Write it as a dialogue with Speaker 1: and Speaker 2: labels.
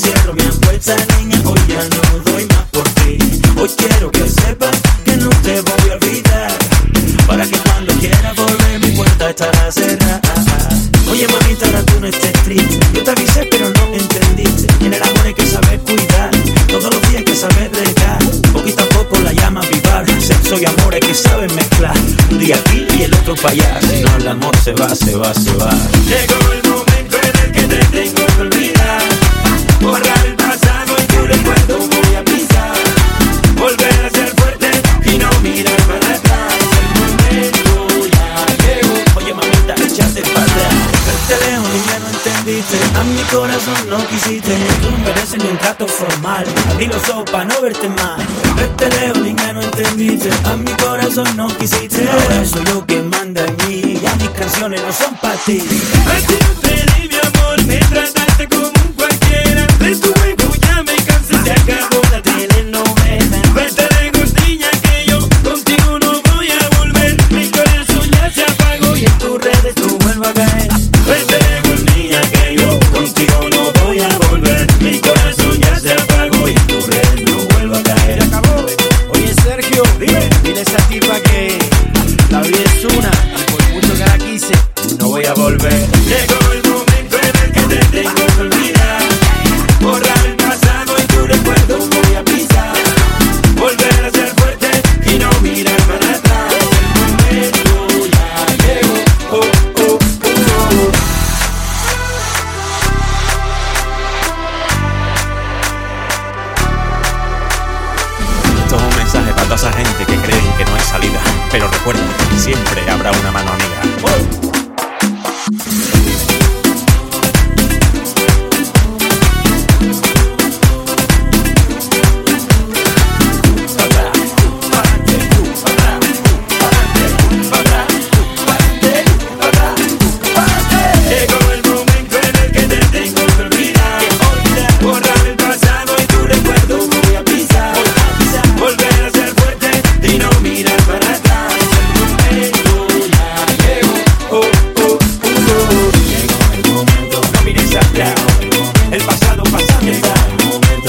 Speaker 1: cierro mi puerta, niña, hoy ya no doy más por ti. Hoy quiero que sepas que no te voy a olvidar. Para que cuando quieras volver, mi puerta estará cerrada. Oye, mamita, ahora tú no estés triste. Yo te avisé, pero no entendiste. En el amor hay que saber cuidar. Todos los días hay que saber regar. Poquito a poco la llama vivar. Sexo y amor hay que saber mezclar. Un día aquí y el otro para allá. El amor se va, se va, se va. Llegó el momento en el que te tengo que A mi corazón no quisiste. Tú mereces ni un trato formal. Abrí los ojos no verte más. Verte lejos, niña, no entendiste. A mi corazón no quisiste. Ahora soy yo quien manda en mí. Ya mis canciones no son para ti. pasa gente que creen que no hay salida, pero recuerda, siempre habrá una mano amiga.